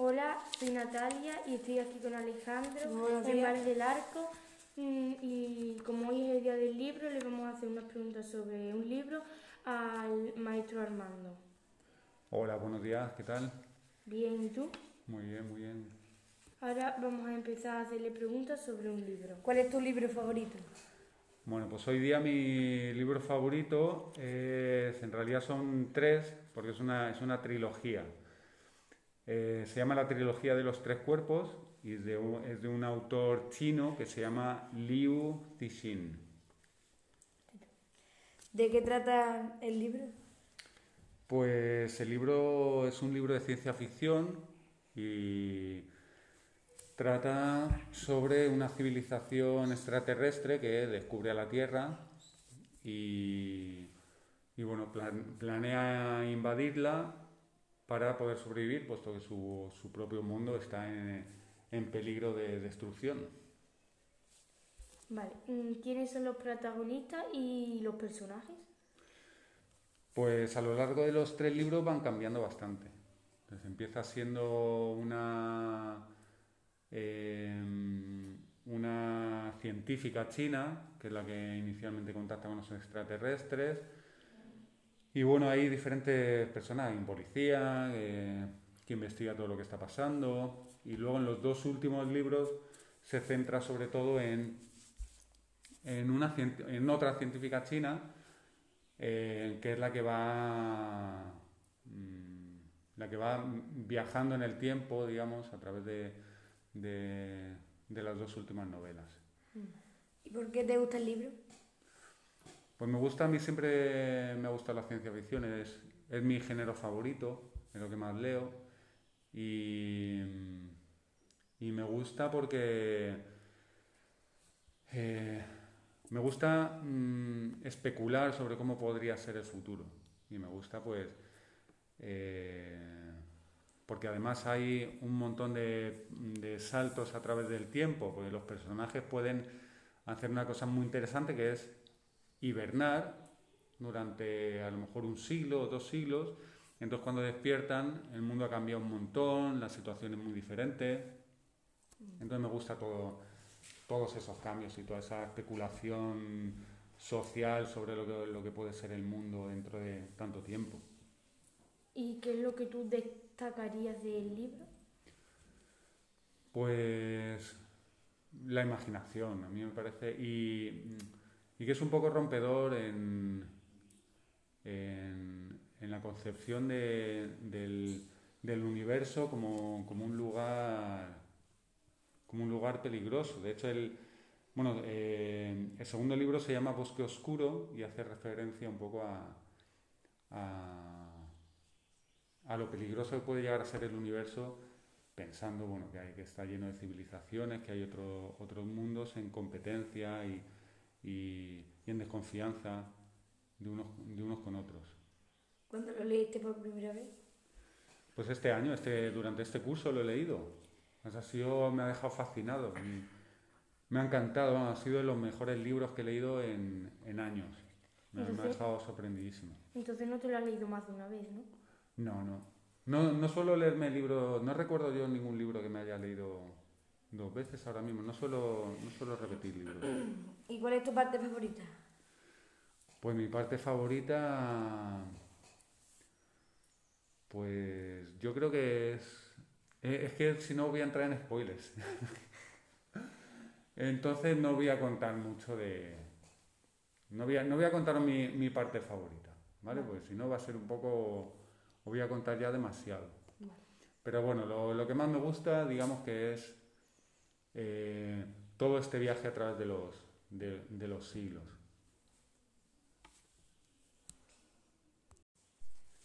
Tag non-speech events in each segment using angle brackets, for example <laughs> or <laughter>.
Hola, soy Natalia y estoy aquí con Alejandro Buenos en. Bar del Arco. Mm, Y como hoy es el día del libro, le vamos a hacer unas preguntas sobre un libro al maestro Armando. Hola, buenos días, ¿qué tal? Bien, ¿y tú? Muy bien, muy bien. Ahora vamos a empezar a hacerle preguntas sobre un libro. ¿Cuál es tu libro favorito? Bueno, pues hoy día mi libro favorito es, en realidad son tres, porque es una, es una trilogía. Eh, se llama la trilogía de los tres cuerpos y es de un, es de un autor chino que se llama Liu Cixin. ¿De qué trata el libro? Pues el libro es un libro de ciencia ficción y trata sobre una civilización extraterrestre que descubre a la Tierra y, y, bueno, plan- planea invadirla para poder sobrevivir, puesto que su, su propio mundo está en, en peligro de destrucción. Vale, mm, ¿quiénes son los protagonistas y los personajes? Pues a lo largo de los tres libros van cambiando bastante. Entonces empieza siendo una, eh, una científica china, que es la que inicialmente contacta con los extraterrestres. Y bueno, hay diferentes personas, hay un policía eh, que investiga todo lo que está pasando. Y luego en los dos últimos libros se centra sobre todo en, en, una, en otra científica china eh, que es la que va mm, la que va viajando en el tiempo, digamos, a través de, de, de las dos últimas novelas. ¿Y por qué te gusta el libro? Pues me gusta, a mí siempre me gusta la ciencia ficción, es, es mi género favorito, es lo que más leo. Y, y me gusta porque eh, me gusta mm, especular sobre cómo podría ser el futuro. Y me gusta, pues, eh, porque además hay un montón de, de saltos a través del tiempo, porque los personajes pueden hacer una cosa muy interesante que es hibernar durante a lo mejor un siglo o dos siglos. Entonces cuando despiertan el mundo ha cambiado un montón, la situación es muy diferente. Entonces me gusta todo, todos esos cambios y toda esa especulación social sobre lo que, lo que puede ser el mundo dentro de tanto tiempo. ¿Y qué es lo que tú destacarías del libro? Pues la imaginación, a mí me parece, y, y que es un poco rompedor en, en, la concepción de- del, del universo como, como un lugar como un lugar peligroso. De hecho, el, bueno, eh, el segundo libro se llama Bosque Oscuro y hace referencia un poco a, a, a lo peligroso que puede llegar a ser el universo pensando bueno, que, hay, que está lleno de civilizaciones, que hay otro- otros mundos en competencia y, y- y en desconfianza de unos, de unos con otros. ¿Cuándo lo leíste por primera vez? Pues este año, este, durante este curso lo he leído. Pues ha sido, me ha dejado fascinado. y Me ha encantado, ha sido de los mejores libros que he leído en, en años. Me, me ha Entonces- dejado sorprendidísimo. Entonces no te lo has leído más de una vez, ¿no? No, no. No, no suelo leerme libros, no recuerdo yo ningún libro que me haya leído dos veces ahora mismo. No suelo, no suelo repetir libros. <clears throat> ¿Y cuál es tu parte favorita? Pues mi parte favorita, pues yo creo que es, eh, es que si no voy a entrar en spoilers. <laughs> Entonces no voy a contar mucho de, no voy a, no voy a contar mi, mi parte favorita, ¿vale? Porque si no va a ser un poco, os voy a contar ya demasiado. Pero bueno, lo, lo que más me gusta, digamos que es eh, todo este viaje a través de los, de- de los siglos.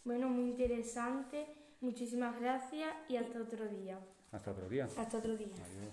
Bueno, muy interesante. Muchísimas gracias y hasta otro día. Hasta otro día. Hasta otro día. Adiós.